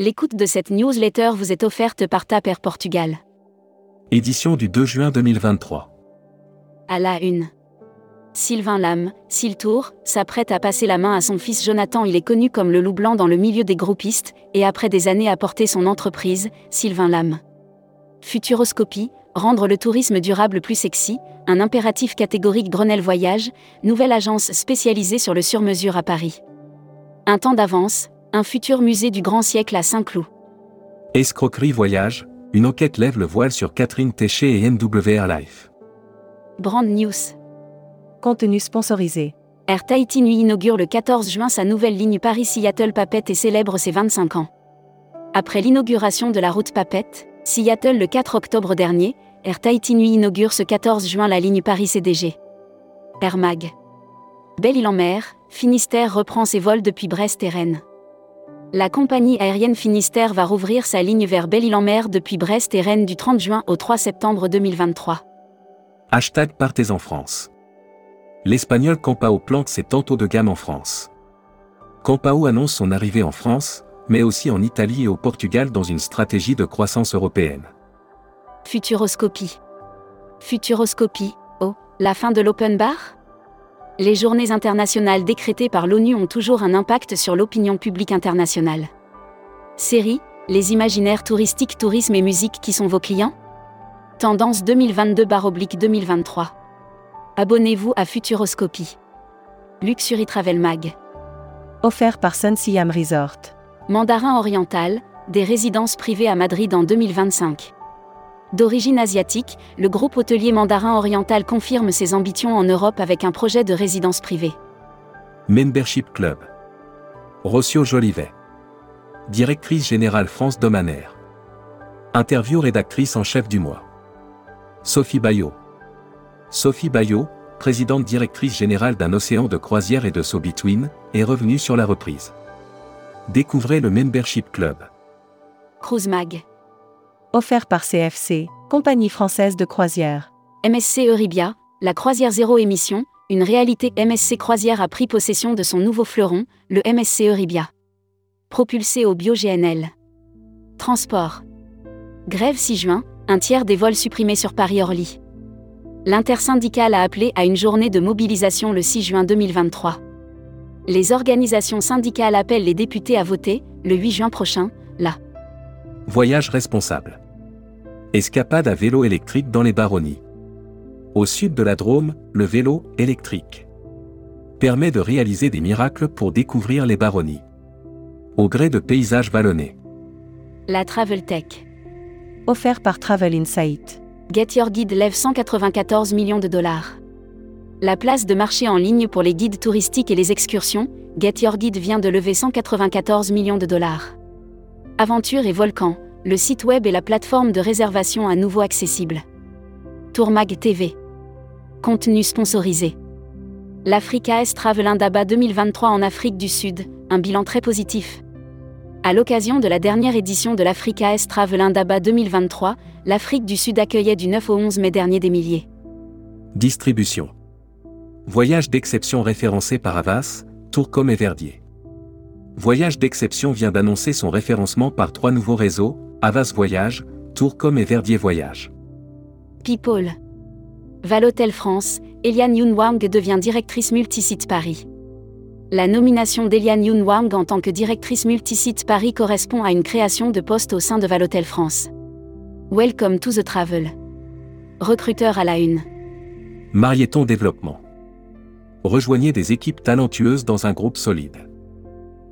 L'écoute de cette newsletter vous est offerte par Taper Portugal. Édition du 2 juin 2023. À la une. Sylvain Lam, Siltour, s'apprête à passer la main à son fils Jonathan. Il est connu comme le loup blanc dans le milieu des groupistes, et après des années à porter son entreprise, Sylvain Lam. Futuroscopie, rendre le tourisme durable plus sexy, un impératif catégorique Grenelle Voyage, nouvelle agence spécialisée sur le sur-mesure à Paris. Un temps d'avance, un futur musée du grand siècle à Saint-Cloud. Escroquerie Voyage, une enquête lève le voile sur Catherine Téché et NWR Life. Brand News. Contenu sponsorisé. Air Tahiti Nui inaugure le 14 juin sa nouvelle ligne Paris-Seattle Papette et célèbre ses 25 ans. Après l'inauguration de la route Papette, Seattle le 4 octobre dernier, Air Tahiti Nui inaugure ce 14 juin la ligne Paris-CDG. Air Mag. Belle-Île-en-Mer, Finistère reprend ses vols depuis Brest et Rennes. La compagnie aérienne Finistère va rouvrir sa ligne vers Belle-Île-en-Mer depuis Brest et Rennes du 30 juin au 3 septembre 2023. Hashtag Partez en France. L'espagnol Campao plante ses tantôt de gamme en France. Campao annonce son arrivée en France, mais aussi en Italie et au Portugal dans une stratégie de croissance européenne. Futuroscopie. Futuroscopie, oh, la fin de l'open bar? Les journées internationales décrétées par l'ONU ont toujours un impact sur l'opinion publique internationale. Série, les imaginaires touristiques, tourisme et musique qui sont vos clients? Tendance 2022-2023. Abonnez-vous à Futuroscopie. Luxury Travel Mag. Offert par Sun Siam Resort. Mandarin oriental, des résidences privées à Madrid en 2025. D'origine asiatique, le groupe hôtelier Mandarin Oriental confirme ses ambitions en Europe avec un projet de résidence privée. Membership Club. Rocio Jolivet. Directrice générale France Domanaire. Interview rédactrice en chef du mois. Sophie Bayot. Sophie Bayot, présidente directrice générale d'un océan de croisière et de So Between, est revenue sur la reprise. Découvrez le Membership Club. Cruise Mag. Offert par CFC, compagnie française de croisière. MSC Euribia, la croisière zéro émission, une réalité MSC Croisière a pris possession de son nouveau fleuron, le MSC Euribia. Propulsé au bio-GNL. Transport. Grève 6 juin, un tiers des vols supprimés sur Paris-Orly. L'intersyndicale a appelé à une journée de mobilisation le 6 juin 2023. Les organisations syndicales appellent les députés à voter, le 8 juin prochain, là. Voyage responsable. Escapade à vélo électrique dans les baronnies. Au sud de la Drôme, le vélo électrique permet de réaliser des miracles pour découvrir les baronnies. Au gré de paysages vallonnés. La Travel Tech. Offert par Travel Insight. Get Your Guide lève 194 millions de dollars. La place de marché en ligne pour les guides touristiques et les excursions, Get Your Guide vient de lever 194 millions de dollars. Aventure et Volcan, le site web et la plateforme de réservation à nouveau accessibles. Tourmag TV. Contenu sponsorisé. L'Africa S Travel Indaba 2023 en Afrique du Sud, un bilan très positif. À l'occasion de la dernière édition de l'Africa S Travel Indaba 2023, l'Afrique du Sud accueillait du 9 au 11 mai dernier des milliers. Distribution. Voyage d'exception référencé par Avas, Tourcom et Verdier. Voyage d'exception vient d'annoncer son référencement par trois nouveaux réseaux, Avas Voyage, Tourcom et Verdier Voyage. People. Valotel France, Eliane Yunwang devient directrice multisite Paris. La nomination d'Eliane Yunwang en tant que directrice multisite Paris correspond à une création de poste au sein de Valotel France. Welcome to the travel. Recruteur à la une. Marieton Développement. Rejoignez des équipes talentueuses dans un groupe solide.